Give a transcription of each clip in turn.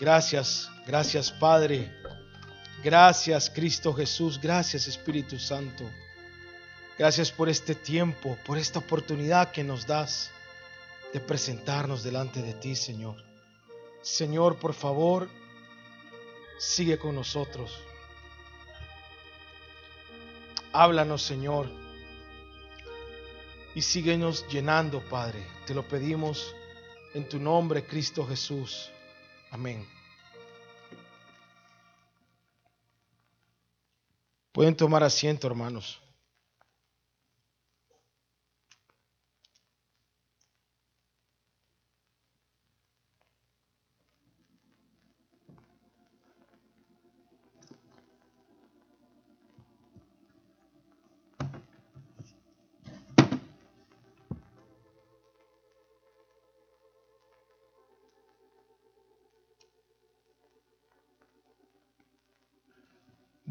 Gracias, gracias Padre. Gracias Cristo Jesús. Gracias Espíritu Santo. Gracias por este tiempo, por esta oportunidad que nos das de presentarnos delante de ti, Señor. Señor, por favor, sigue con nosotros. Háblanos, Señor. Y síguenos llenando, Padre. Te lo pedimos en tu nombre, Cristo Jesús. Amén. Pueden tomar asiento, hermanos.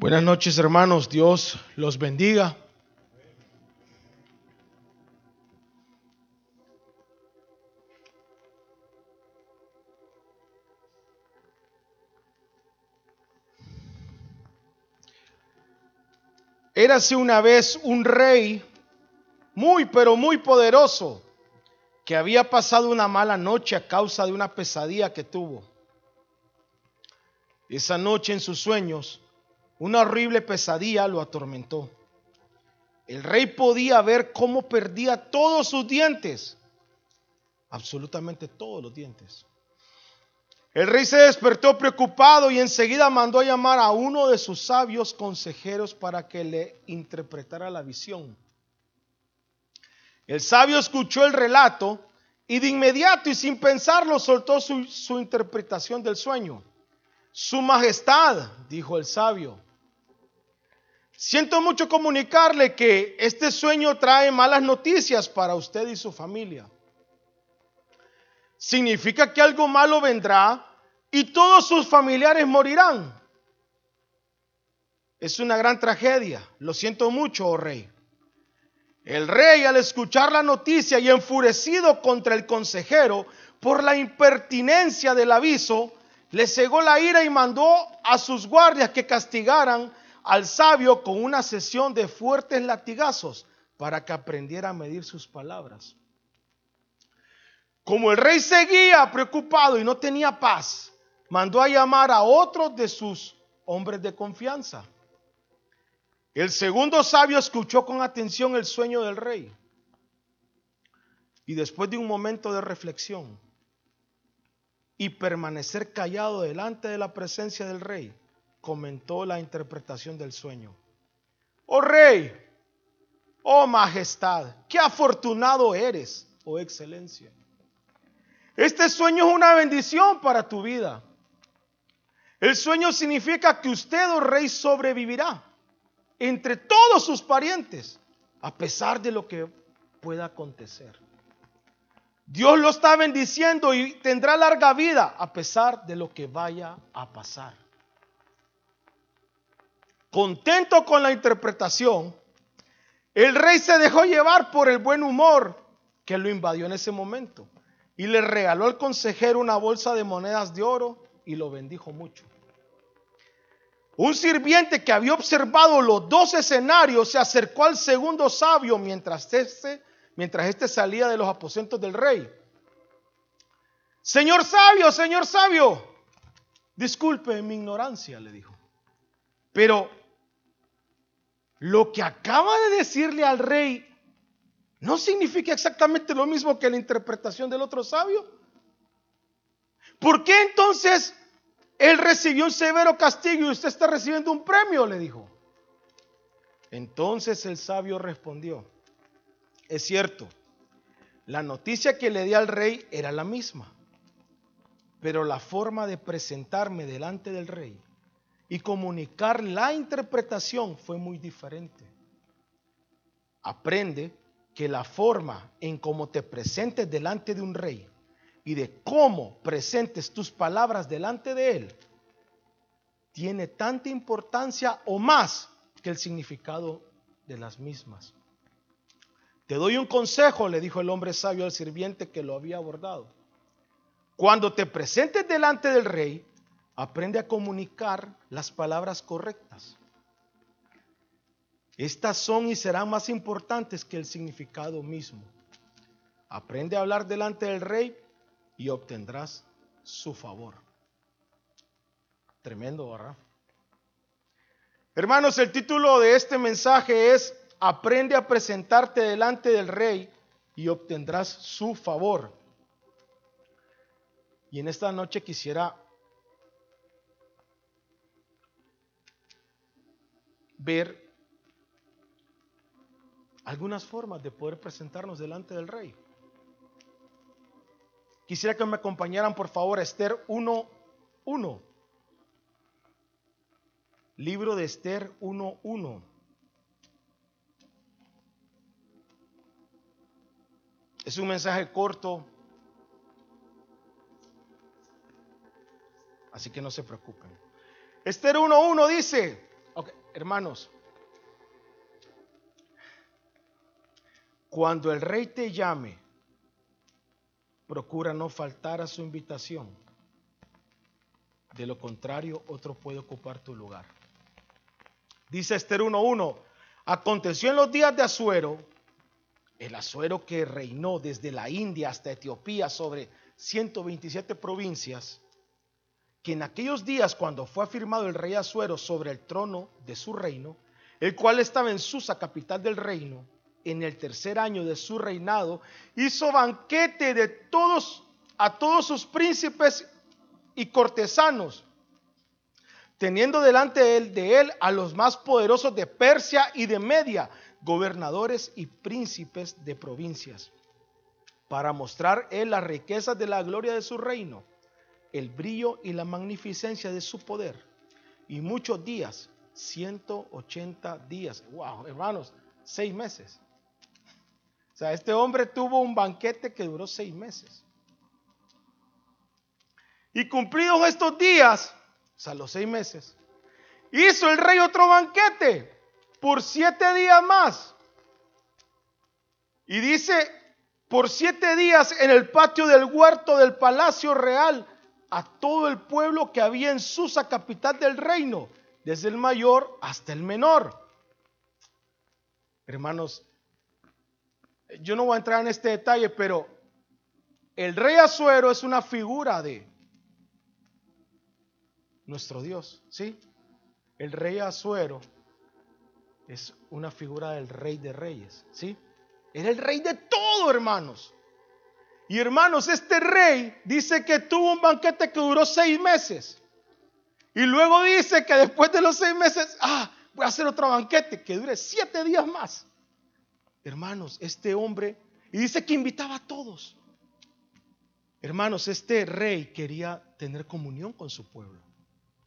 Buenas noches hermanos, Dios los bendiga. Érase una vez un rey muy, pero muy poderoso que había pasado una mala noche a causa de una pesadilla que tuvo. Esa noche en sus sueños, una horrible pesadilla lo atormentó. El rey podía ver cómo perdía todos sus dientes, absolutamente todos los dientes. El rey se despertó preocupado y enseguida mandó a llamar a uno de sus sabios consejeros para que le interpretara la visión. El sabio escuchó el relato y de inmediato y sin pensarlo soltó su, su interpretación del sueño. Su majestad, dijo el sabio, Siento mucho comunicarle que este sueño trae malas noticias para usted y su familia. Significa que algo malo vendrá y todos sus familiares morirán. Es una gran tragedia. Lo siento mucho, oh rey. El rey al escuchar la noticia y enfurecido contra el consejero por la impertinencia del aviso, le cegó la ira y mandó a sus guardias que castigaran al sabio con una sesión de fuertes latigazos para que aprendiera a medir sus palabras. Como el rey seguía preocupado y no tenía paz, mandó a llamar a otros de sus hombres de confianza. El segundo sabio escuchó con atención el sueño del rey. Y después de un momento de reflexión y permanecer callado delante de la presencia del rey, comentó la interpretación del sueño. Oh rey, oh majestad, qué afortunado eres, oh excelencia. Este sueño es una bendición para tu vida. El sueño significa que usted, oh rey, sobrevivirá entre todos sus parientes, a pesar de lo que pueda acontecer. Dios lo está bendiciendo y tendrá larga vida a pesar de lo que vaya a pasar. Contento con la interpretación, el rey se dejó llevar por el buen humor que lo invadió en ese momento y le regaló al consejero una bolsa de monedas de oro y lo bendijo mucho. Un sirviente que había observado los dos escenarios se acercó al segundo sabio mientras este, este salía de los aposentos del rey. Señor sabio, señor sabio, disculpe mi ignorancia, le dijo. Pero lo que acaba de decirle al rey no significa exactamente lo mismo que la interpretación del otro sabio. ¿Por qué entonces él recibió un severo castigo y usted está recibiendo un premio? Le dijo. Entonces el sabio respondió, es cierto, la noticia que le di al rey era la misma, pero la forma de presentarme delante del rey y comunicar la interpretación fue muy diferente. Aprende que la forma en cómo te presentes delante de un rey y de cómo presentes tus palabras delante de él tiene tanta importancia o más que el significado de las mismas. Te doy un consejo, le dijo el hombre sabio al sirviente que lo había abordado. Cuando te presentes delante del rey, Aprende a comunicar las palabras correctas. Estas son y serán más importantes que el significado mismo. Aprende a hablar delante del rey y obtendrás su favor. Tremendo, ¿verdad? Hermanos, el título de este mensaje es Aprende a presentarte delante del rey y obtendrás su favor. Y en esta noche quisiera ver algunas formas de poder presentarnos delante del rey. Quisiera que me acompañaran por favor a Esther 1.1. Libro de Esther 1.1. Es un mensaje corto, así que no se preocupen. Esther 1.1 dice, hermanos, cuando el rey te llame, procura no faltar a su invitación. De lo contrario, otro puede ocupar tu lugar. Dice Esther 1.1, aconteció en los días de Asuero, el Asuero que reinó desde la India hasta Etiopía sobre 127 provincias, que en aquellos días cuando fue afirmado el rey Asuero sobre el trono de su reino, el cual estaba en Susa, capital del reino, en el tercer año de su reinado, hizo banquete de todos a todos sus príncipes y cortesanos, teniendo delante de él, de él a los más poderosos de Persia y de Media, gobernadores y príncipes de provincias, para mostrar él las riquezas de la gloria de su reino, el brillo y la magnificencia de su poder. Y muchos días, 180 días, wow, hermanos, seis meses. O sea, este hombre tuvo un banquete que duró seis meses. Y cumplidos estos días, o sea, los seis meses, hizo el rey otro banquete por siete días más. Y dice, por siete días en el patio del huerto del palacio real, a todo el pueblo que había en Susa, capital del reino, desde el mayor hasta el menor. Hermanos, yo no voy a entrar en este detalle, pero el rey Azuero es una figura de nuestro Dios, ¿sí? El rey Azuero es una figura del rey de reyes, ¿sí? Era el rey de todo, hermanos. Y hermanos, este rey dice que tuvo un banquete que duró seis meses. Y luego dice que después de los seis meses, ah, voy a hacer otro banquete que dure siete días más. Hermanos, este hombre, y dice que invitaba a todos. Hermanos, este rey quería tener comunión con su pueblo.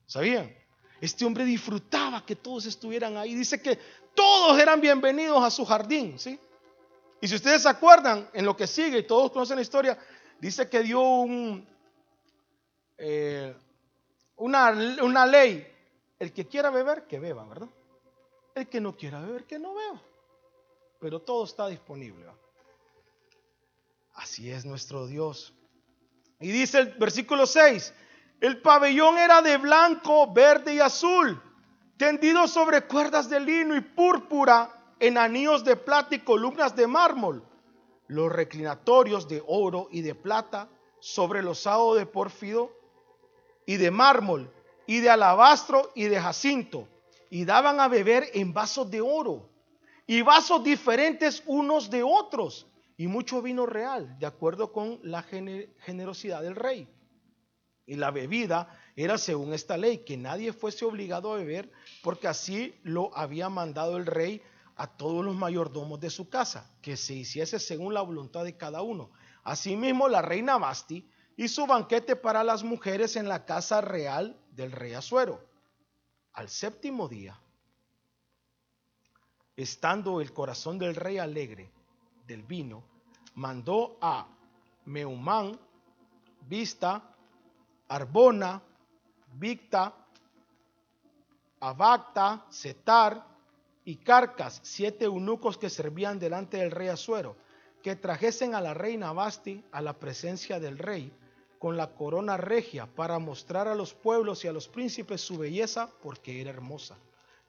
¿Sabían? Este hombre disfrutaba que todos estuvieran ahí. Dice que todos eran bienvenidos a su jardín, ¿sí? Y si ustedes se acuerdan en lo que sigue, y todos conocen la historia, dice que dio un, eh, una, una ley. El que quiera beber, que beba, ¿verdad? El que no quiera beber, que no beba pero todo está disponible. Así es nuestro Dios. Y dice el versículo 6, el pabellón era de blanco, verde y azul, tendido sobre cuerdas de lino y púrpura en anillos de plata y columnas de mármol. Los reclinatorios de oro y de plata sobre los losado de porfido y de mármol y de alabastro y de jacinto. Y daban a beber en vasos de oro y vasos diferentes unos de otros y mucho vino real, de acuerdo con la generosidad del rey. Y la bebida era según esta ley, que nadie fuese obligado a beber, porque así lo había mandado el rey a todos los mayordomos de su casa, que se hiciese según la voluntad de cada uno. Asimismo, la reina Basti hizo banquete para las mujeres en la casa real del rey Azuero. Al séptimo día, estando el corazón del rey alegre del vino, mandó a Meumán, Vista, Arbona, Victa, Abacta, Setar y Carcas, siete eunucos que servían delante del rey Azuero, que trajesen a la reina Basti a la presencia del rey, con la corona regia para mostrar a los pueblos y a los príncipes su belleza porque era hermosa.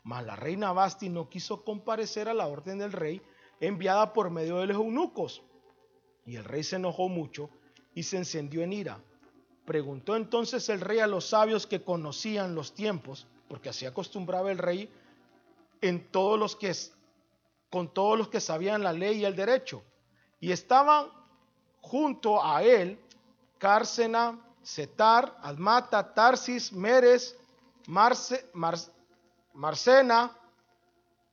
Mas la reina Basti no quiso comparecer a la orden del rey enviada por medio de los eunucos. Y el rey se enojó mucho y se encendió en ira. Preguntó entonces el rey a los sabios que conocían los tiempos, porque así acostumbraba el rey en todos los que con todos los que sabían la ley y el derecho. Y estaban junto a él Cárcena, Setar, Admata, Tarsis, Meres, Marce, Marcena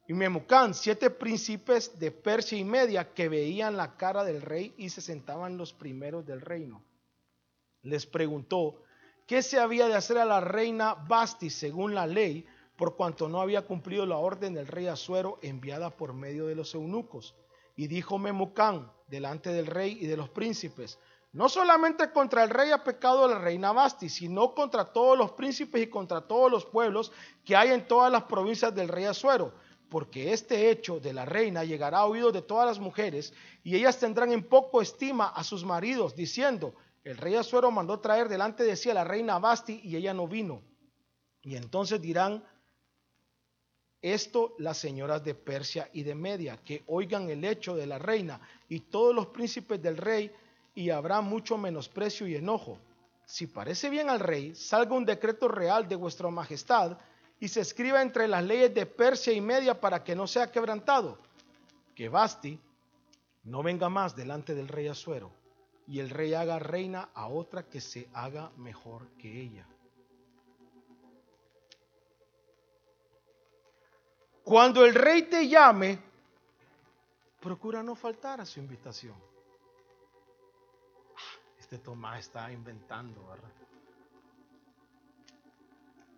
y Memucán, siete príncipes de Persia y Media que veían la cara del rey y se sentaban los primeros del reino. Les preguntó qué se había de hacer a la reina Basti según la ley, por cuanto no había cumplido la orden del rey Asuero enviada por medio de los eunucos. Y dijo Memucán delante del rey y de los príncipes, no solamente contra el rey ha pecado la reina Basti, sino contra todos los príncipes y contra todos los pueblos que hay en todas las provincias del rey Azuero, porque este hecho de la reina llegará a oídos de todas las mujeres, y ellas tendrán en poco estima a sus maridos, diciendo, el rey Azuero mandó traer delante de sí a la reina Basti y ella no vino. Y entonces dirán esto las señoras de Persia y de Media, que oigan el hecho de la reina y todos los príncipes del rey y habrá mucho menosprecio y enojo. Si parece bien al rey, salga un decreto real de vuestra majestad y se escriba entre las leyes de Persia y Media para que no sea quebrantado. Que Basti no venga más delante del rey Azuero y el rey haga reina a otra que se haga mejor que ella. Cuando el rey te llame, procura no faltar a su invitación este Tomás está inventando, ¿verdad?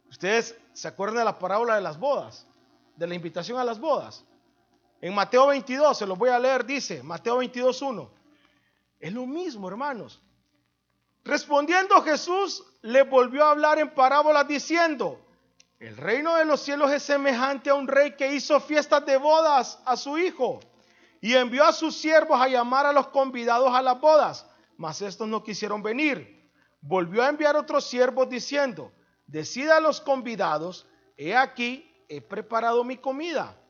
Ustedes se acuerdan de la parábola de las bodas, de la invitación a las bodas. En Mateo 22, se los voy a leer, dice, Mateo 22, 1. Es lo mismo, hermanos. Respondiendo Jesús, le volvió a hablar en parábolas diciendo, el reino de los cielos es semejante a un rey que hizo fiestas de bodas a su hijo y envió a sus siervos a llamar a los convidados a las bodas mas estos no quisieron venir. Volvió a enviar otros siervos diciendo, decida a los convidados, he aquí, he preparado mi comida.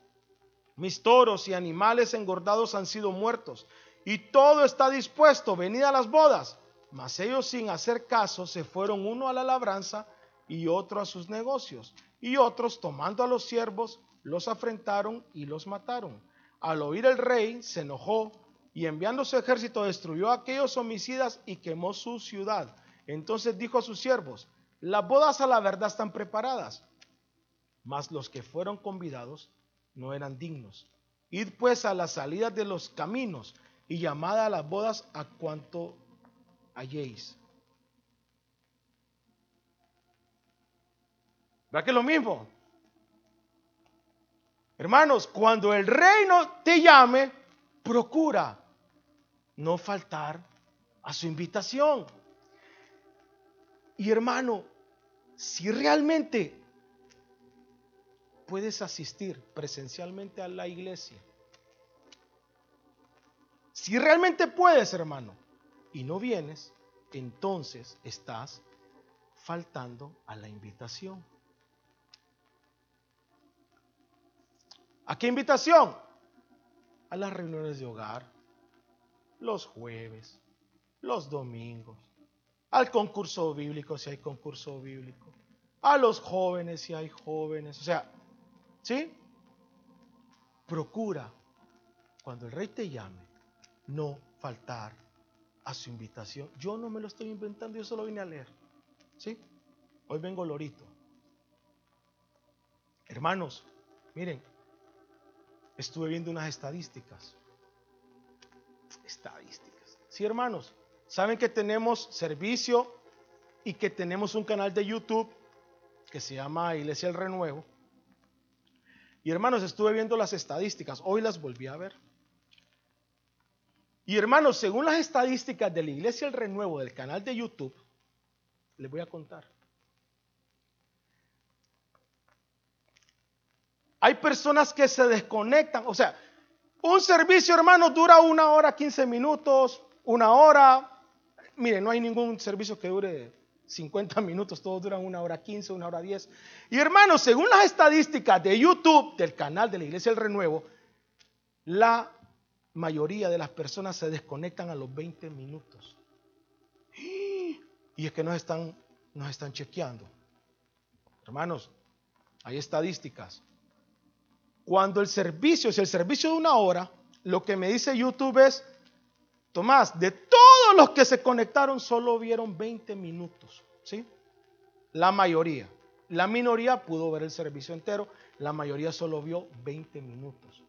Mis toros y animales engordados han sido muertos, y todo está dispuesto, venid a las bodas. Mas ellos sin hacer caso se fueron uno a la labranza y otro a sus negocios. Y otros, tomando a los siervos, los afrentaron y los mataron. Al oír el rey, se enojó y enviando su ejército destruyó a aquellos homicidas y quemó su ciudad. Entonces dijo a sus siervos, las bodas a la verdad están preparadas, mas los que fueron convidados no eran dignos. Id pues a las salidas de los caminos y llamad a las bodas a cuanto halléis. ¿Verdad que es lo mismo? Hermanos, cuando el reino te llame, procura no faltar a su invitación. Y hermano, si realmente puedes asistir presencialmente a la iglesia, si realmente puedes, hermano, y no vienes, entonces estás faltando a la invitación. ¿A qué invitación? A las reuniones de hogar, los jueves, los domingos, al concurso bíblico si hay concurso bíblico, a los jóvenes si hay jóvenes. O sea, ¿sí? Procura, cuando el rey te llame, no faltar a su invitación. Yo no me lo estoy inventando, yo solo vine a leer. ¿Sí? Hoy vengo lorito. Hermanos, miren, estuve viendo unas estadísticas estadísticas. Sí, hermanos, saben que tenemos servicio y que tenemos un canal de YouTube que se llama Iglesia el Renuevo. Y hermanos, estuve viendo las estadísticas, hoy las volví a ver. Y hermanos, según las estadísticas de la Iglesia el Renuevo del canal de YouTube, les voy a contar. Hay personas que se desconectan, o sea, un servicio, hermano, dura una hora, 15 minutos, una hora. mire, no hay ningún servicio que dure 50 minutos, todos duran una hora 15, una hora 10. Y hermanos, según las estadísticas de YouTube, del canal de la Iglesia del Renuevo, la mayoría de las personas se desconectan a los 20 minutos. Y es que nos están, nos están chequeando. Hermanos, hay estadísticas. Cuando el servicio, si el servicio de una hora, lo que me dice YouTube es, Tomás, de todos los que se conectaron solo vieron 20 minutos. ¿Sí? La mayoría. La minoría pudo ver el servicio entero, la mayoría solo vio 20 minutos.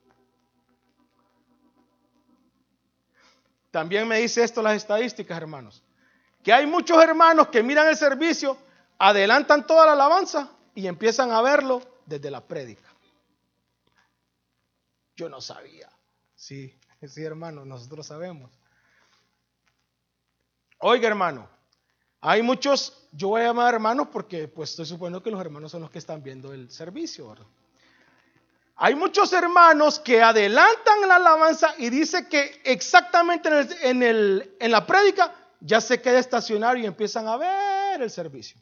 También me dice esto las estadísticas, hermanos, que hay muchos hermanos que miran el servicio, adelantan toda la alabanza y empiezan a verlo desde la prédica. Yo no sabía. Sí, sí, hermano, nosotros sabemos. Oiga, hermano, hay muchos, yo voy a llamar hermanos porque pues estoy suponiendo que los hermanos son los que están viendo el servicio, ¿verdad? Hay muchos hermanos que adelantan la alabanza y dice que exactamente en, el, en, la prédica ya se queda estacionario y empiezan a ver el servicio.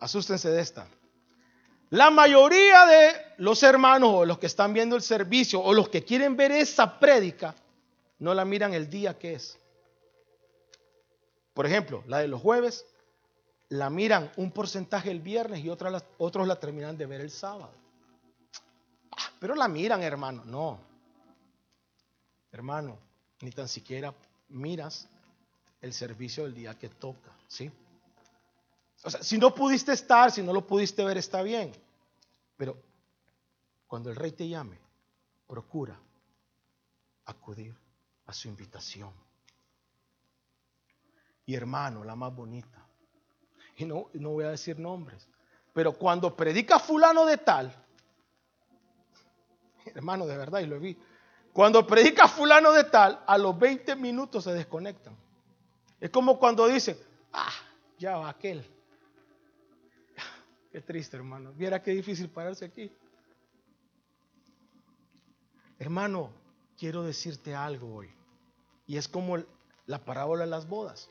Asústense de esta. La mayoría de los hermanos o los que están viendo el servicio o los que quieren ver esa prédica no la miran el día que es. Por ejemplo, la de los jueves la miran un porcentaje el viernes y otros la, otros la terminan de ver el sábado. Ah, pero la miran, hermano. No. Hermano, ni tan siquiera miras el servicio del día que toca, ¿sí? O sea, si no pudiste estar, si no lo pudiste ver, está bien. Pero cuando el rey te llame, procura acudir a su invitación. Y hermano, la más bonita. Y no, no voy a decir nombres. Pero cuando predica fulano de tal, hermano, de verdad, y lo vi. Cuando predica fulano de tal, a los 20 minutos se desconectan. Es como cuando dicen, ah, ya va aquel. Qué triste, hermano. Viera qué difícil pararse aquí. Hermano, quiero decirte algo hoy. Y es como la parábola de las bodas.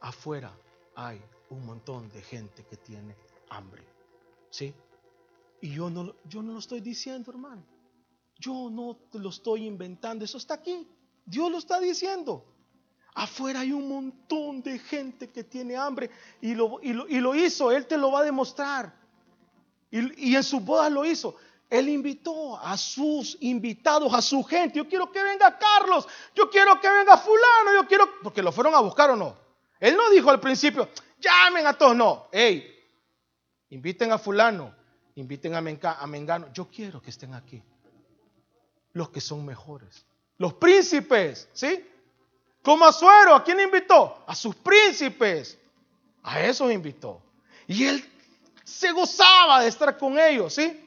Afuera hay un montón de gente que tiene hambre. ¿Sí? Y yo no, yo no lo estoy diciendo, hermano. Yo no te lo estoy inventando. Eso está aquí. Dios lo está diciendo. Afuera hay un montón de gente que tiene hambre y lo, y lo, hizo. Él te lo va a demostrar. Y, y en sus bodas lo hizo. Él invitó a sus invitados, a su gente. Yo quiero que venga Carlos. Yo quiero que venga fulano. Yo quiero... Porque lo fueron a buscar o no. Él no dijo al principio, llamen a todos. No. Hey, inviten a fulano. Inviten a, a Mengano. Yo quiero que estén aquí. Los que son mejores. Los príncipes. ¿Sí? Como a suero, ¿a quién invitó? A sus príncipes. A esos invitó. Y él se gozaba de estar con ellos, ¿sí?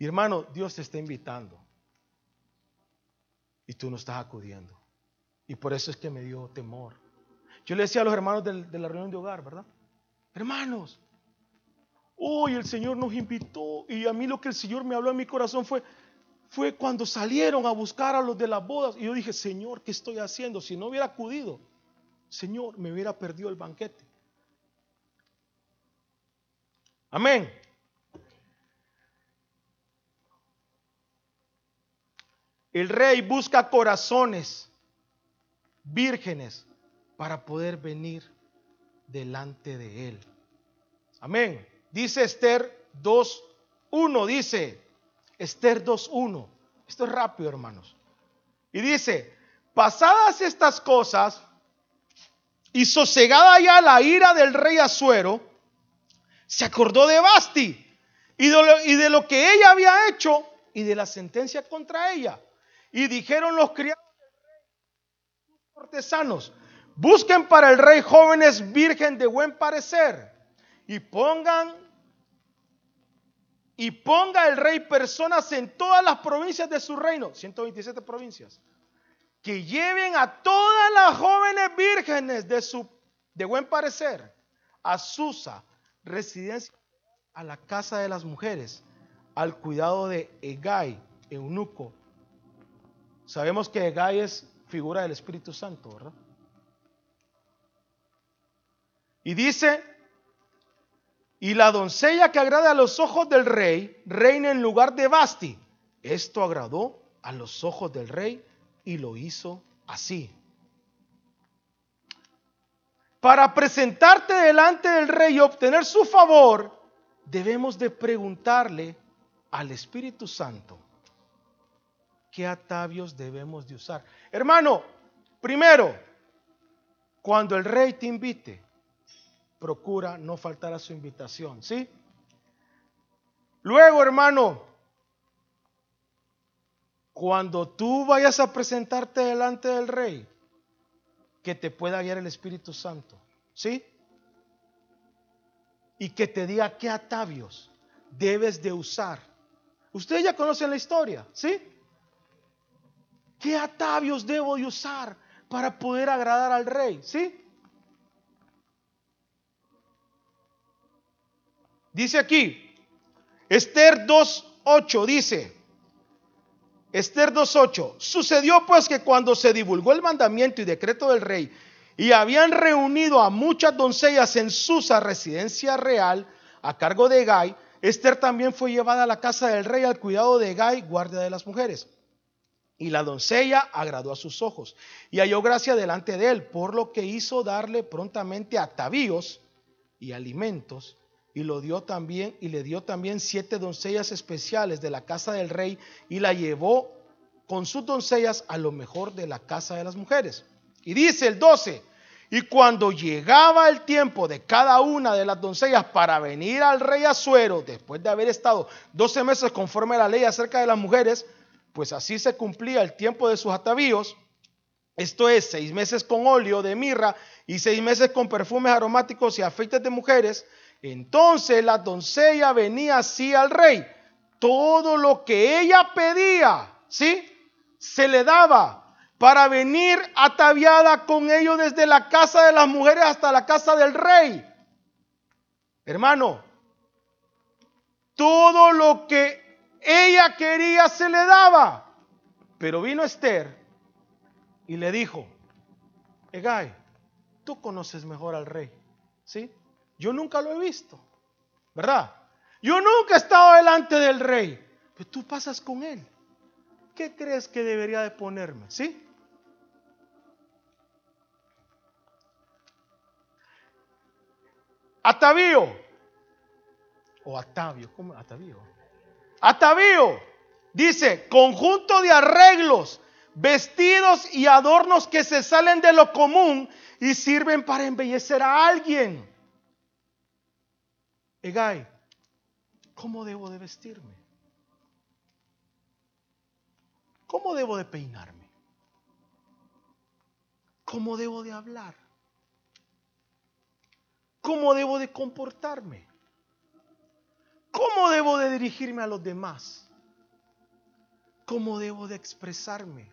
Y hermano, Dios te está invitando. Y tú no estás acudiendo. Y por eso es que me dio temor. Yo le decía a los hermanos de la reunión de hogar, ¿verdad? Hermanos, hoy el Señor nos invitó y a mí lo que el Señor me habló en mi corazón fue, fue cuando salieron a buscar a los de las bodas. Y yo dije, Señor, ¿qué estoy haciendo? Si no hubiera acudido, Señor, me hubiera perdido el banquete. Amén. El rey busca corazones vírgenes para poder venir delante de él. Amén. Dice Esther 2.1, dice, Esther 2.1. Esto es rápido, hermanos. Y dice, pasadas estas cosas y sosegada ya la ira del rey Azuero, se acordó de Basti y de, lo, y de lo que ella había hecho y de la sentencia contra ella. Y dijeron los criados del rey, cortesanos, busquen para el rey jóvenes virgen de buen parecer y pongan y ponga el rey personas en todas las provincias de su reino, 127 provincias, que lleven a todas las jóvenes vírgenes de su de buen parecer a Susa, residencia a la casa de las mujeres, al cuidado de Egay, eunuco. Sabemos que Egay es figura del Espíritu Santo, ¿verdad? Y dice, y la doncella que agrada a los ojos del rey reina en lugar de Basti. Esto agradó a los ojos del rey y lo hizo así. Para presentarte delante del rey y obtener su favor, debemos de preguntarle al Espíritu Santo qué atavios debemos de usar. Hermano, primero, cuando el rey te invite, procura no faltar a su invitación, ¿sí? Luego, hermano, cuando tú vayas a presentarte delante del rey, que te pueda guiar el Espíritu Santo, ¿sí? Y que te diga qué atavios debes de usar. Ustedes ya conocen la historia, ¿sí? ¿Qué atavios debo de usar para poder agradar al rey? ¿Sí? Dice aquí, Esther 2.8 dice, Esther 2.8, sucedió pues que cuando se divulgó el mandamiento y decreto del rey y habían reunido a muchas doncellas en Susa, residencia real, a cargo de Gai, Esther también fue llevada a la casa del rey al cuidado de Gai, guardia de las mujeres. Y la doncella agradó a sus ojos y halló gracia delante de él, por lo que hizo darle prontamente atavíos y alimentos y lo dio también y le dio también siete doncellas especiales de la casa del rey y la llevó con sus doncellas a lo mejor de la casa de las mujeres. Y dice el 12, y cuando llegaba el tiempo de cada una de las doncellas para venir al rey Azuero, después de haber estado 12 meses conforme a la ley acerca de las mujeres, pues así se cumplía el tiempo de sus atavíos, esto es, seis meses con óleo de mirra y seis meses con perfumes aromáticos y afeites de mujeres, entonces la doncella venía así al rey. Todo lo que ella pedía, ¿sí? Se le daba para venir ataviada con ellos desde la casa de las mujeres hasta la casa del rey. Hermano, todo lo que ella quería se le daba. Pero vino Esther y le dijo, Egay, tú conoces mejor al rey, ¿sí? Yo nunca lo he visto, ¿verdad? Yo nunca he estado delante del rey, pero tú pasas con él. ¿Qué crees que debería de ponerme? ¿Sí? Atavío. O Atavio, ¿cómo? Atavío. Atavío. Dice, conjunto de arreglos, vestidos y adornos que se salen de lo común y sirven para embellecer a alguien. Egay, ¿cómo debo de vestirme? ¿Cómo debo de peinarme? ¿Cómo debo de hablar? ¿Cómo debo de comportarme? ¿Cómo debo de dirigirme a los demás? ¿Cómo debo de expresarme?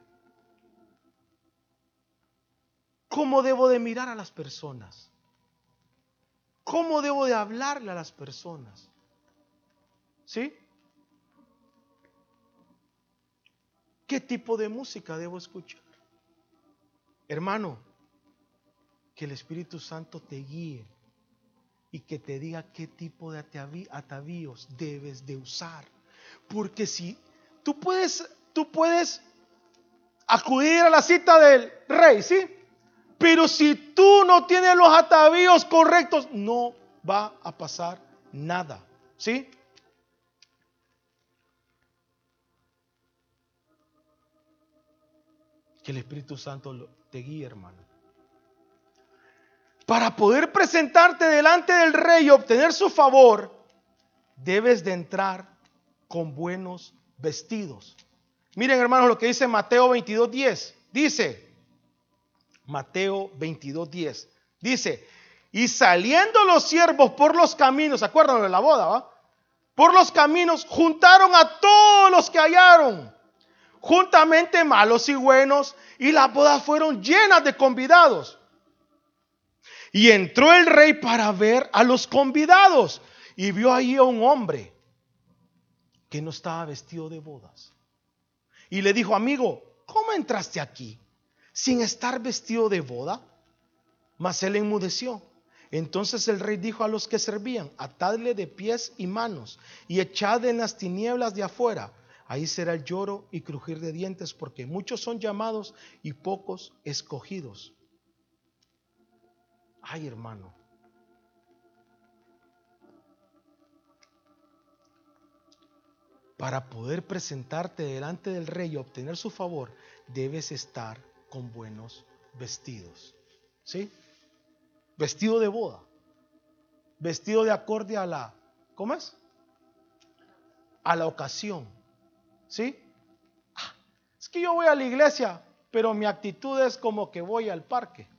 ¿Cómo debo de mirar a las personas? ¿Cómo debo de hablarle a las personas? ¿Sí? ¿Qué tipo de música debo escuchar? Hermano, que el Espíritu Santo te guíe y que te diga qué tipo de atavíos debes de usar. Porque si tú puedes, tú puedes acudir a la cita del rey, ¿sí? Pero si tú no tienes los atavíos correctos, no va a pasar nada. ¿Sí? Que el Espíritu Santo te guíe, hermano. Para poder presentarte delante del rey y obtener su favor, debes de entrar con buenos vestidos. Miren, hermanos, lo que dice Mateo 22:10. Dice, Mateo 22, 10. Dice, y saliendo los siervos por los caminos, ¿se acuerdan de la boda? Va? Por los caminos juntaron a todos los que hallaron, juntamente malos y buenos, y las bodas fueron llenas de convidados. Y entró el rey para ver a los convidados y vio ahí a un hombre que no estaba vestido de bodas. Y le dijo, amigo, ¿cómo entraste aquí sin estar vestido de boda? Mas él enmudeció. Entonces el rey dijo a los que servían, atadle de pies y manos y echad en las tinieblas de afuera. Ahí será el lloro y crujir de dientes, porque muchos son llamados y pocos escogidos. Ay, hermano. Para poder presentarte delante del rey y obtener su favor, debes estar con buenos vestidos. ¿Sí? Vestido de boda. Vestido de acorde a la, ¿cómo es? A la ocasión. ¿Sí? Ah, es que yo voy a la iglesia, pero mi actitud es como que voy al parque.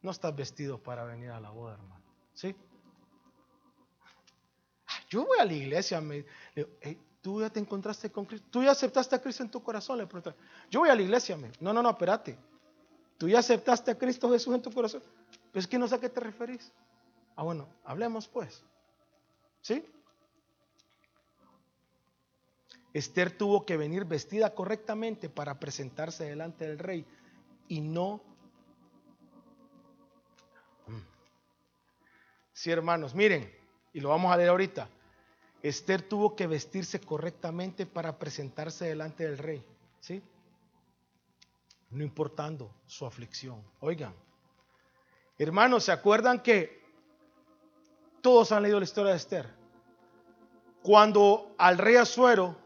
No estás vestido para venir a la boda, hermano. ¿Sí? Ah, yo voy a la iglesia, me, tú ya te encontraste con Cristo, tú ya aceptaste a Cristo en tu corazón, le Yo voy a la iglesia, me, no, no, no, espérate. Tú ya aceptaste a Cristo Jesús en tu corazón. Pero es que no sé a qué te referís. Ah, bueno, hablemos pues. ¿Sí? Esther tuvo que venir vestida correctamente para presentarse delante del rey y no... Mm. Sí, hermanos, miren, y lo vamos a leer ahorita. Esther tuvo que vestirse correctamente para presentarse delante del rey. ¿Sí? no importando su aflicción. Oigan, hermanos, ¿se acuerdan que todos han leído la historia de Esther? Cuando al rey Azuero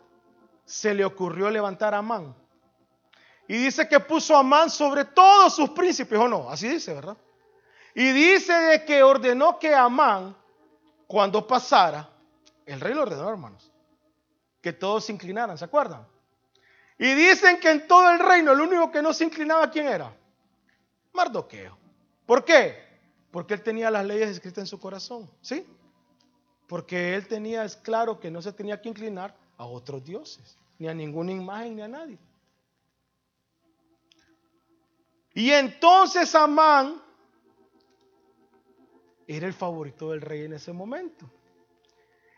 se le ocurrió levantar a Amán. Y dice que puso a Amán sobre todos sus príncipes, ¿o no? Así dice, ¿verdad? Y dice de que ordenó que Amán, cuando pasara, el rey lo ordenó, hermanos, que todos se inclinaran, ¿se acuerdan? Y dicen que en todo el reino el único que no se inclinaba, ¿quién era? Mardoqueo. ¿Por qué? Porque él tenía las leyes escritas en su corazón, ¿sí? Porque él tenía, es claro que no se tenía que inclinar a otros dioses, ni a ninguna imagen, ni a nadie. Y entonces Amán era el favorito del rey en ese momento.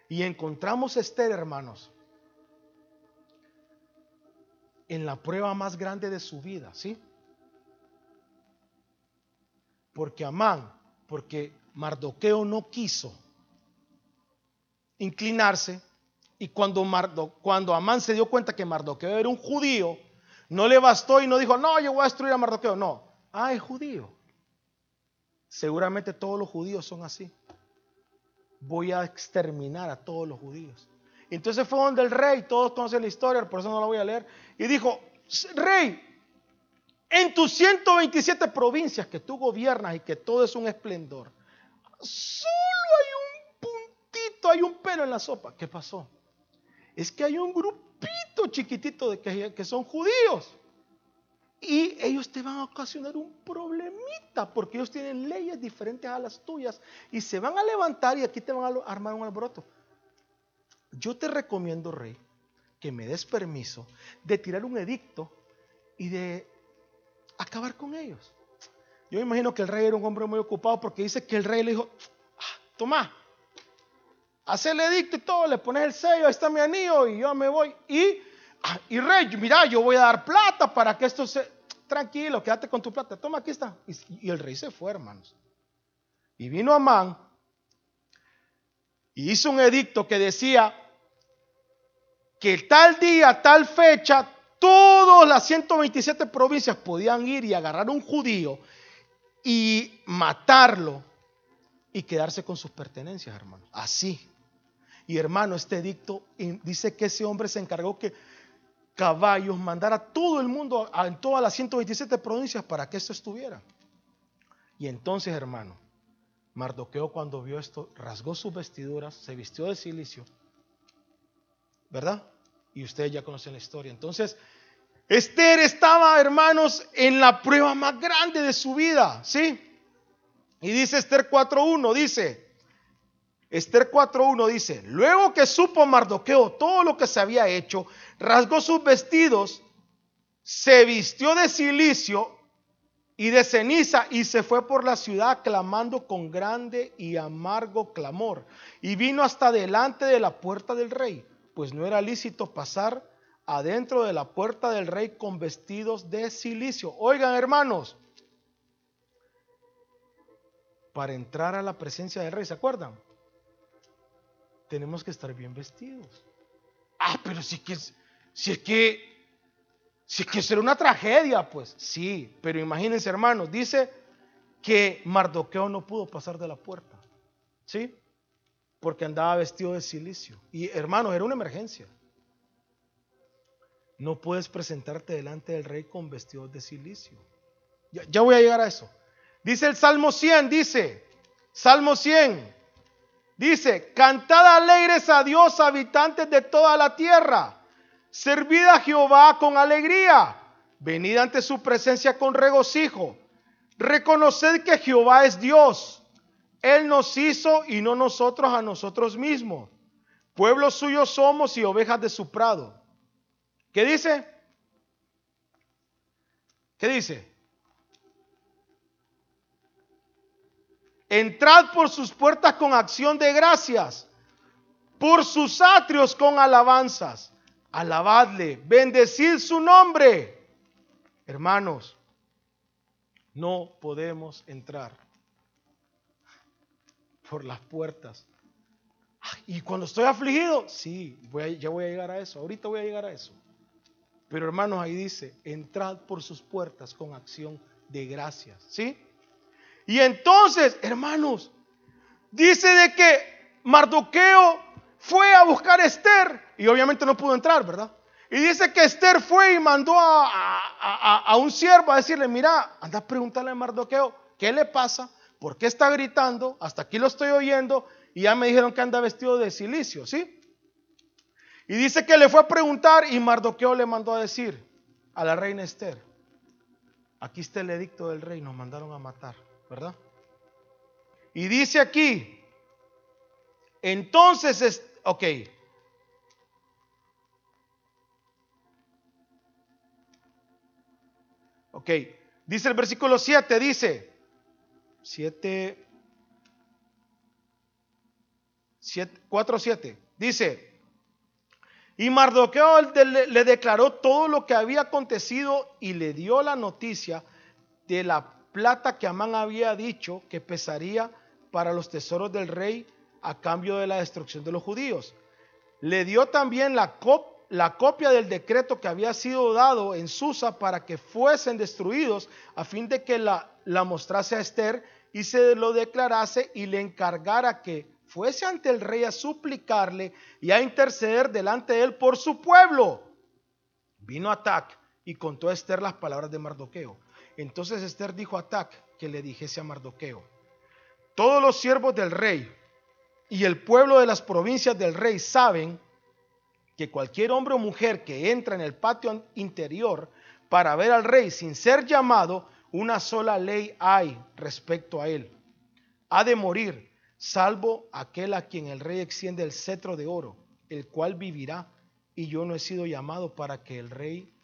Y encontramos a Esther, hermanos, en la prueba más grande de su vida, ¿sí? Porque Amán, porque Mardoqueo no quiso inclinarse y cuando, cuando Amán se dio cuenta que Mardoqueo era un judío, no le bastó y no dijo, no, yo voy a destruir a Mardoqueo, no, ah, es judío. Seguramente todos los judíos son así. Voy a exterminar a todos los judíos. Entonces fue donde el rey, todos conocen la historia, por eso no la voy a leer, y dijo, rey, en tus 127 provincias que tú gobiernas y que todo es un esplendor, solo hay un puntito, hay un pelo en la sopa. ¿Qué pasó? Es que hay un grupito chiquitito de que, que son judíos. Y ellos te van a ocasionar un problemita porque ellos tienen leyes diferentes a las tuyas y se van a levantar y aquí te van a armar un alboroto. Yo te recomiendo, rey, que me des permiso de tirar un edicto y de acabar con ellos. Yo imagino que el rey era un hombre muy ocupado porque dice que el rey le dijo, ah, toma, haz el edicto y todo, le pones el sello, ahí está mi anillo y yo me voy. Y, ah, y rey, mira, yo voy a dar plata para que esto se... Tranquilo, quédate con tu plata, toma, aquí está. Y, el rey se fue, hermanos. Y vino Amán y hizo un edicto que decía, que tal día, tal fecha, todas las 127 provincias podían ir y agarrar a un judío y matarlo y quedarse con sus pertenencias, hermano. Así. Y hermano, este edicto dice que ese hombre se encargó que caballos mandara a todo el mundo, en todas las 127 provincias para que esto estuviera. Y entonces, hermano, Mardoqueo cuando vio esto, rasgó sus vestiduras, se vistió de silicio ¿verdad? Y ustedes ya conocen la historia. Entonces, Esther estaba, hermanos, en la prueba más grande de su vida, ¿sí? Y dice Esther 4.1, dice, Esther 4.1 dice, luego que supo Mardoqueo todo lo que se había hecho, rasgó sus vestidos, se vistió de silicio y de ceniza y se fue por la ciudad clamando con grande y amargo clamor y vino hasta delante de la puerta del rey, pues no era lícito pasar adentro de la puerta del rey con vestidos de silicio. Oigan hermanos, para entrar a la presencia del rey, ¿se acuerdan? Tenemos que estar bien vestidos. Ah, pero si es que, si es que si es que será una tragedia, pues sí, pero imagínense hermanos, dice que Mardoqueo no pudo pasar de la puerta, ¿sí? Porque andaba vestido de silicio. Y hermanos, era una emergencia. No puedes presentarte delante del rey con vestidos de silicio. Ya, ya voy a llegar a eso. Dice el Salmo 100, dice, Salmo 100, dice, cantad alegres a Dios, habitantes de toda la tierra Servid a Jehová con alegría. Venid ante su presencia con regocijo. Reconoced que Jehová es Dios. Él nos hizo y no nosotros a nosotros mismos. Pueblo suyo somos y ovejas de su prado. ¿Qué dice? ¿Qué dice? Entrad por sus puertas con acción de gracias, por sus atrios con alabanzas alabadle, bendecid su nombre. Hermanos, no podemos entrar por las puertas. Y cuando estoy afligido, sí, voy ya voy a llegar a eso, ahorita voy a llegar a eso. Pero hermanos, ahí dice, entrad por sus puertas con acción de gracias, ¿sí? Y entonces, hermanos, dice de que Mardoqueo fue a buscar a Esther y obviamente no pudo entrar, ¿verdad? Y dice que Esther fue y mandó a, un siervo a decirle, mira, anda a preguntarle a Mardoqueo, ¿qué le pasa? ¿Por qué está gritando? Hasta aquí lo estoy oyendo y ya me dijeron que anda vestido de silicio, ¿sí? Y dice que le fue a preguntar y Mardoqueo le mandó a decir a la reina Esther, aquí está el edicto del rey, nos mandaron a matar, ¿verdad? Y dice aquí, entonces, ok, Ok, dice el versículo 7, dice, 7, 4, 7, dice, y Mardoqueo le declaró todo lo que había acontecido y le dio la noticia de la plata que Amán había dicho que pesaría para los tesoros del rey a cambio de la destrucción de los judíos. Le dio también la, copia del decreto que había sido dado en Susa para que fuesen destruidos, a fin de que la, la mostrase a Esther y se lo declarase y le encargara que fuese ante el rey a suplicarle y a interceder delante de él por su pueblo. Vino Atac y contó a Esther las palabras de Mardoqueo. Entonces Esther dijo a Atac que le dijese a Mardoqueo, todos los siervos del rey y el pueblo de las provincias del rey saben que cualquier hombre o mujer que entra en el patio interior para ver al rey sin ser llamado, una sola ley hay respecto a él. Ha de morir, salvo aquel a quien el rey extiende el cetro de oro, el cual vivirá, y yo no he sido llamado para que el rey,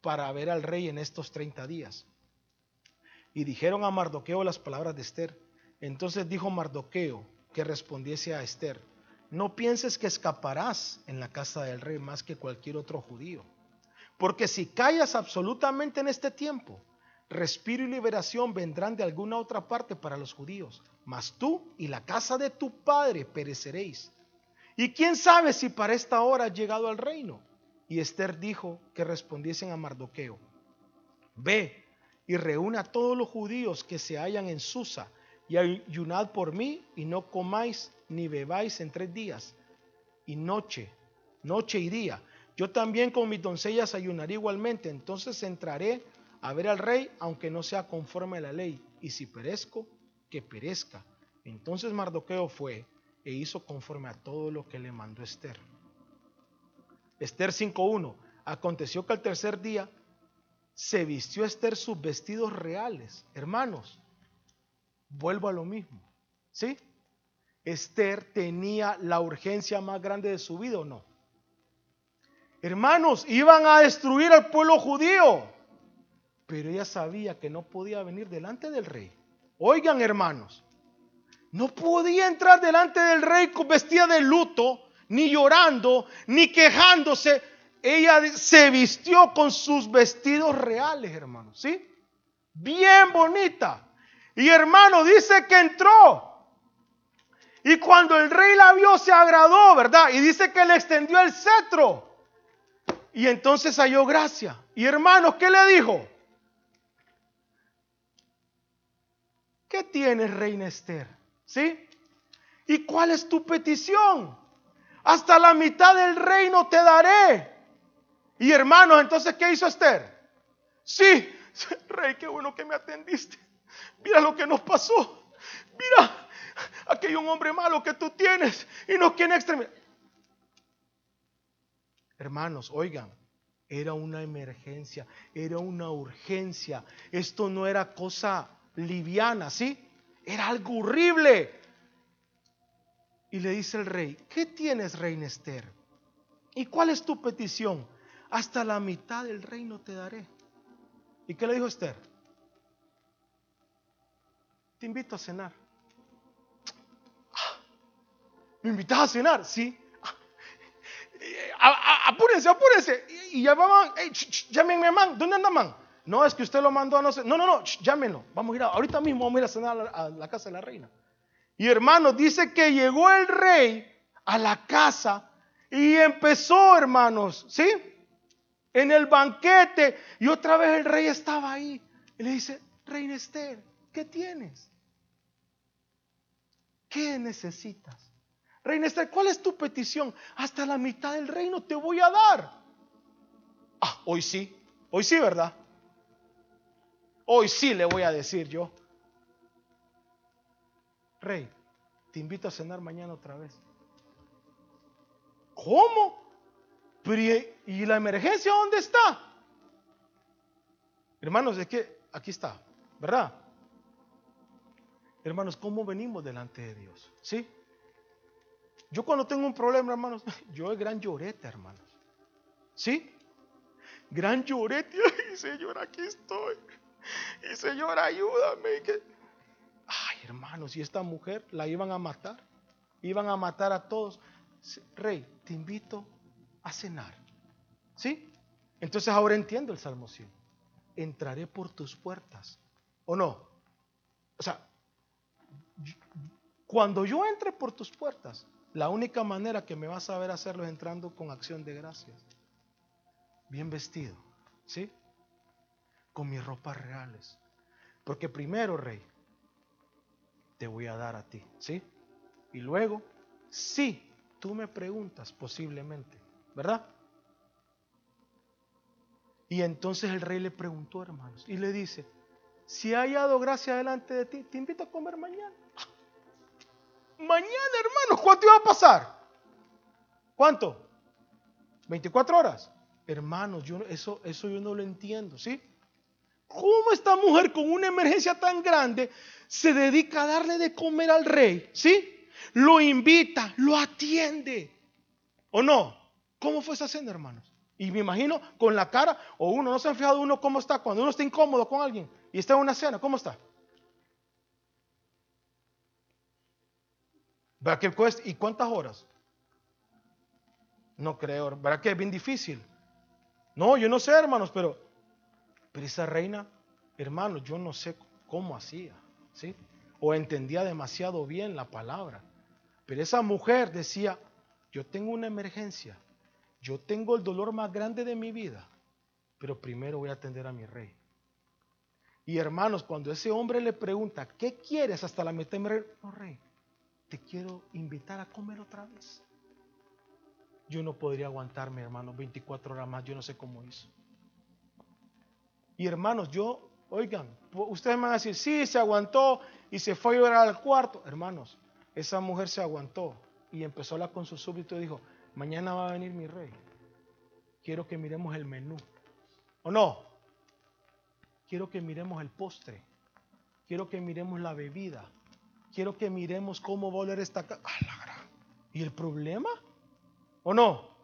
para ver al rey en estos 30 días. Y dijeron a Mardoqueo las palabras de Esther. Entonces dijo Mardoqueo que respondiese a Esther no pienses que escaparás en la casa del rey más que cualquier otro judío. Porque si callas absolutamente en este tiempo, respiro y liberación vendrán de alguna otra parte para los judíos, mas tú y la casa de tu padre pereceréis. Y quién sabe si para esta hora ha llegado al reino. Y Esther dijo que respondiesen a Mardoqueo, ve y reúna a todos los judíos que se hallan en Susa y ayunad por mí y no comáis ni bebáis en tres días y noche, noche y día. Yo también con mis doncellas ayunaré igualmente, entonces entraré a ver al rey, aunque no sea conforme a la ley, y si perezco, que perezca. Entonces Mardoqueo fue e hizo conforme a todo lo que le mandó Esther. Esther 5.1. Aconteció que al tercer día se vistió Esther sus vestidos reales. Hermanos, vuelvo a lo mismo. ¿Sí? Esther tenía la urgencia más grande de su vida o no. Hermanos, iban a destruir al pueblo judío. pero ella sabía que no podía venir delante del rey. Oigan, hermanos, no podía entrar delante del rey vestida de luto, ni llorando, ni quejándose. Ella se vistió con sus vestidos reales, hermanos, ¿sí? Bien bonita. Y hermano, dice que entró. Y cuando el rey la vio, se agradó, ¿verdad? Y dice que le extendió el cetro. Y entonces halló gracia. Y hermanos, ¿qué le dijo? ¿Qué tienes, reina Esther? ¿Sí? ¿Y cuál es tu petición? Hasta la mitad del reino te daré. Y hermanos, entonces, ¿qué hizo Esther? Sí, rey, qué bueno que me atendiste. Mira lo que nos pasó. Mira, aquí un hombre malo que tú tienes y nos quiere exterminar. Hermanos, oigan, era una emergencia, era una urgencia. Esto no era cosa liviana, ¿sí? Era algo horrible. Y le dice el rey, ¿qué tienes, reina Esther? ¿Y cuál es tu petición? Hasta la mitad del reino te daré. ¿Y qué le dijo Esther? Te invito a cenar. ¿Me invitas a cenar? Sí. Apúrense, apúrense. Y, llamaban, hey, llámenme a man. ¿Dónde anda man? No, es que usted lo mandó a no sé. No, no, no, llámenlo. Vamos a ir a, ahorita mismo vamos a ir a cenar a la, casa de la reina. Y hermano, dice que llegó el rey a la casa y empezó, hermanos, ¿sí? En el banquete. Y otra vez el rey estaba ahí. Y le dice, Reina Esther, ¿qué tienes? ¿Qué necesitas? Reina Esther, ¿cuál es tu petición? Hasta la mitad del reino te voy a dar. Ah, hoy sí, hoy sí, ¿verdad? Hoy sí le voy a decir yo. Rey, te invito a cenar mañana otra vez. ¿Cómo? ¿Y la emergencia dónde está? Hermanos, es que aquí está, ¿verdad? Hermanos, ¿cómo venimos delante de Dios? ¿Sí? Yo cuando tengo un problema, hermanos, yo es gran llorete, hermanos. ¿Sí? Gran llorete. Ay, Señor, aquí estoy. Y Señor, ayúdame. Ay, hermanos, y esta mujer la iban a matar. Iban a matar a todos. Rey, te invito a cenar. ¿Sí? Entonces ahora entiendo el Salmo 100. Entraré por tus puertas. ¿O no? O sea, cuando yo entre por tus puertas, la única manera que me vas a ver hacerlo es entrando con acción de gracias. Bien vestido, ¿sí? Con mis ropas reales. Porque primero, rey, te voy a dar a ti, ¿sí? Y luego, sí, tú me preguntas posiblemente, ¿verdad? Y entonces el rey le preguntó, hermanos, y le dice, si ha hallado gracia delante de ti, te invito a comer mañana. Mañana, hermanos, ¿cuánto iba a pasar? ¿Cuánto? 24 horas. Hermanos, yo, eso, eso yo no lo entiendo, ¿sí? ¿Cómo esta mujer con una emergencia tan grande se dedica a darle de comer al rey? ¿Sí? Lo invita, lo atiende. ¿O no? ¿Cómo fue esa cena, hermanos? Y me imagino con la cara, o uno, ¿no se han fijado uno cómo está cuando uno está incómodo con alguien y está en una cena? ¿Cómo está? ¿Verdad que cuesta? ¿Y cuántas horas? No creo, ¿verdad que es bien difícil? No, yo no sé, hermanos, pero, pero esa reina, hermanos, yo no sé cómo hacía, ¿sí? O entendía demasiado bien la palabra. Pero esa mujer decía, yo tengo una emergencia, yo tengo el dolor más grande de mi vida, pero primero voy a atender a mi rey. Y hermanos, cuando ese hombre le pregunta, ¿qué quieres hasta la mitad de rey? No, rey, te quiero invitar a comer otra vez. Yo no podría aguantarme, hermanos, 24 horas más, yo no sé cómo hizo. Y hermanos, yo, oigan, ustedes van a decir, sí, se aguantó y se fue a llorar al cuarto. Hermanos, esa mujer se aguantó y empezó a hablar con su súbdito y dijo, mañana va a venir mi rey. Quiero que miremos el menú. ¿O no? Quiero que miremos el postre. Quiero que miremos la bebida quiero que miremos cómo va a oler esta casa. ¿Y el problema? ¿O no?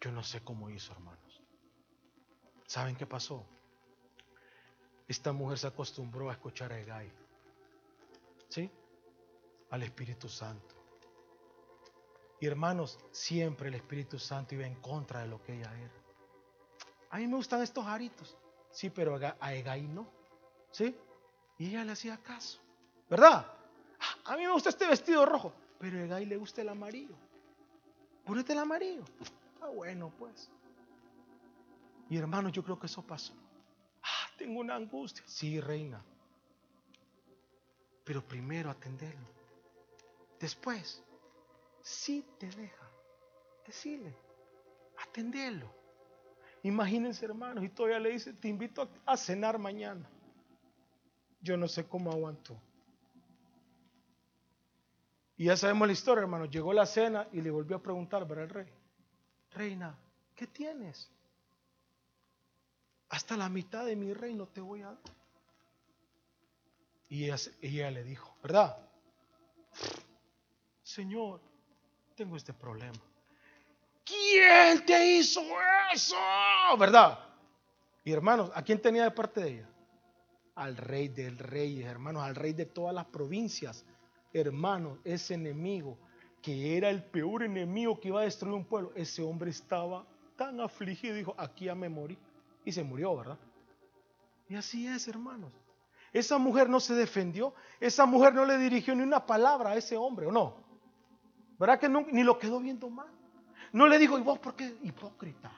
Yo no sé cómo hizo, hermanos. ¿Saben qué pasó? Esta mujer se acostumbró a escuchar a Egay. ¿Sí? Al Espíritu Santo. Y hermanos, siempre el Espíritu Santo iba en contra de lo que ella era. A mí me gustan estos aritos. Sí, pero a Egay no. ¿Sí? Y ella le hacía caso. ¿Verdad? A mí me gusta este vestido rojo, pero a Egay le gusta el amarillo. Ponete el amarillo. Ah, bueno, pues. Y hermanos, yo creo que eso pasó. Ah, tengo una angustia. Sí, reina. Pero primero atenderlo. Después, si te deja, decirle, atenderlo. Imagínense, hermanos, y todavía le dice, te invito a, cenar mañana. Yo no sé cómo aguantó. Y ya sabemos la historia, hermanos. Llegó la cena y le volvió a preguntar para el rey, reina, ¿qué tienes? Hasta la mitad de mi reino te voy a dar. Y ella le dijo, ¿verdad? Señor, tengo este problema. ¿Quién te hizo eso? ¿Verdad? Y hermanos, ¿a quién tenía de parte de ella? Al rey del rey, hermanos, al rey de todas las provincias. Hermanos, ese enemigo que era el peor enemigo que iba a destruir un pueblo, ese hombre estaba tan afligido, dijo, aquí ya me morí. Y se murió, ¿verdad? Y así es, hermanos. Esa mujer no se defendió, esa mujer no le dirigió ni una palabra a ese hombre, ¿o no? ¿Verdad que ni lo quedó viendo mal? No le digo, ¿y vos por qué? Hipócrita.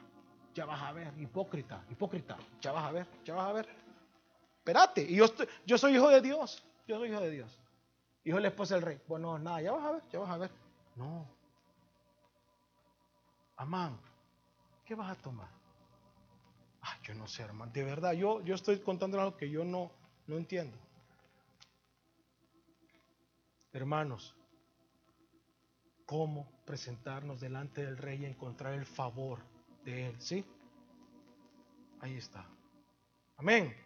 Ya vas a ver, hipócrita, hipócrita. Ya vas a ver, ya vas a ver. Espérate, yo, soy hijo de Dios. Yo soy hijo de Dios. Hijo de la esposa del rey. Bueno, nada, ya vas a ver, ya vas a ver. No. Amán, ¿qué vas a tomar? Ah, yo no sé, hermano. De verdad, yo, estoy contando algo que yo no entiendo. Hermanos, cómo presentarnos delante del rey y encontrar el favor de él. ¿Sí? Ahí está. Amén.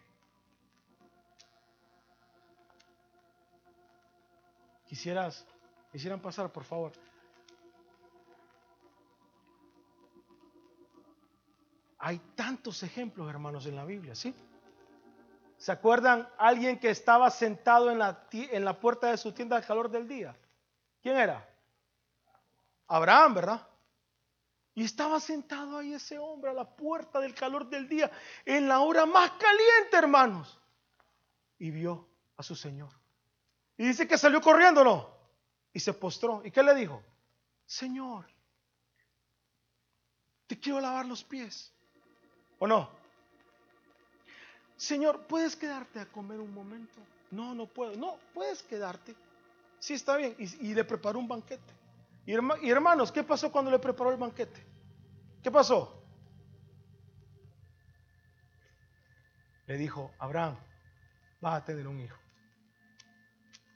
Quisieras, quisieran pasar, por favor. Hay tantos ejemplos, hermanos, en la Biblia, ¿sí? ¿Se acuerdan alguien que estaba sentado en la, en la puerta de su tienda al calor del día? ¿Quién era? Abraham, ¿verdad? Y estaba sentado ahí ese hombre a la puerta del calor del día, en la hora más caliente, hermanos. Y vio a su Señor. Y dice que salió corriendo, ¿no? Y se postró. ¿Y qué le dijo? Señor, te quiero lavar los pies. ¿O no? Señor, ¿puedes quedarte a comer un momento? No, no puedo. No, puedes quedarte. Sí, está bien. Y, y le preparó un banquete. Y, hermanos, ¿qué pasó cuando le preparó el banquete? ¿Qué pasó? Le dijo, Abraham, vas a tener un hijo.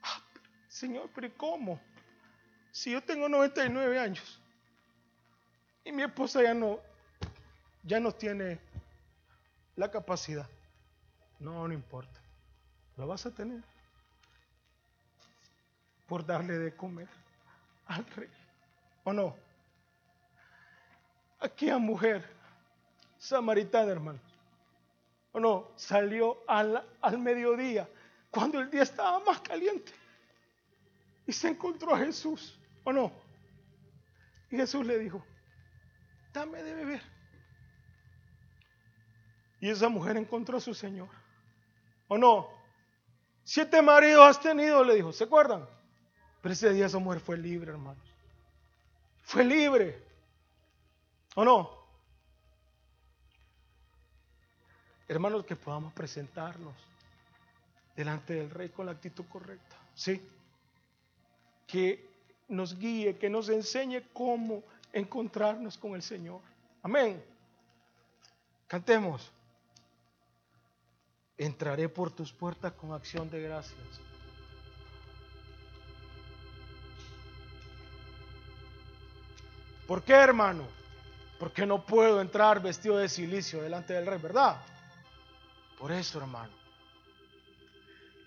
Ah, señor, pero ¿cómo? Si yo tengo 99 años y mi esposa ya no, ya no tiene la capacidad. No, no importa. Lo vas a tener por darle de comer al rey. ¿O no? Aquella mujer samaritana, hermano. ¿O no? Salió al, al mediodía, cuando el día estaba más caliente. Y se encontró a Jesús. ¿O no? Y Jesús le dijo, dame de beber. Y esa mujer encontró a su Señor. ¿O no? Siete maridos has tenido, le dijo. ¿Se acuerdan? Pero ese día esa mujer fue libre, hermanos. Fue libre. ¿O no? Hermanos, que podamos presentarnos delante del rey con la actitud correcta. ¿Sí? Que nos guíe, que nos enseñe cómo encontrarnos con el Señor. Amén. Cantemos. Entraré por tus puertas con acción de gracias. ¿Por qué, hermano? Porque no puedo entrar vestido de silicio delante del rey, ¿verdad? Por eso, hermano.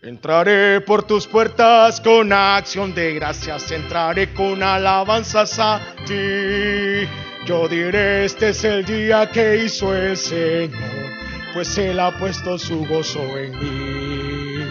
Entraré por tus puertas con acción de gracias, entraré con alabanzas a ti. Yo diré, este es el día que hizo el Señor, pues Él ha puesto su gozo en mí.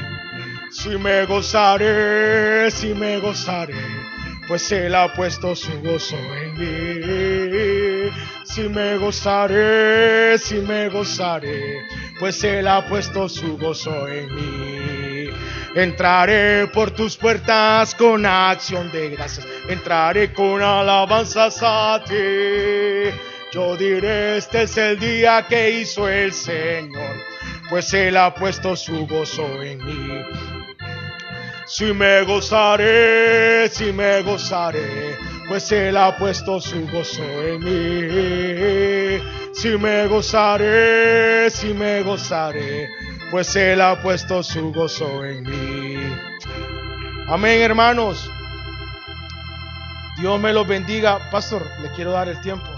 Si me gozaré, si me gozaré, pues Él ha puesto su gozo en mí. Si me gozaré, si me gozaré, pues Él ha puesto su gozo en mí. Entraré por tus puertas con acción de gracias, entraré con alabanzas a ti. Yo diré, este es el día que hizo el Señor, pues Él ha puesto su gozo en mí. Si me gozaré, si me gozaré, pues Él ha puesto su gozo en mí. Si me gozaré, si me gozaré, pues Él ha puesto su gozo en mí. Amén, hermanos. Dios me los bendiga. Pastor, le quiero dar el tiempo.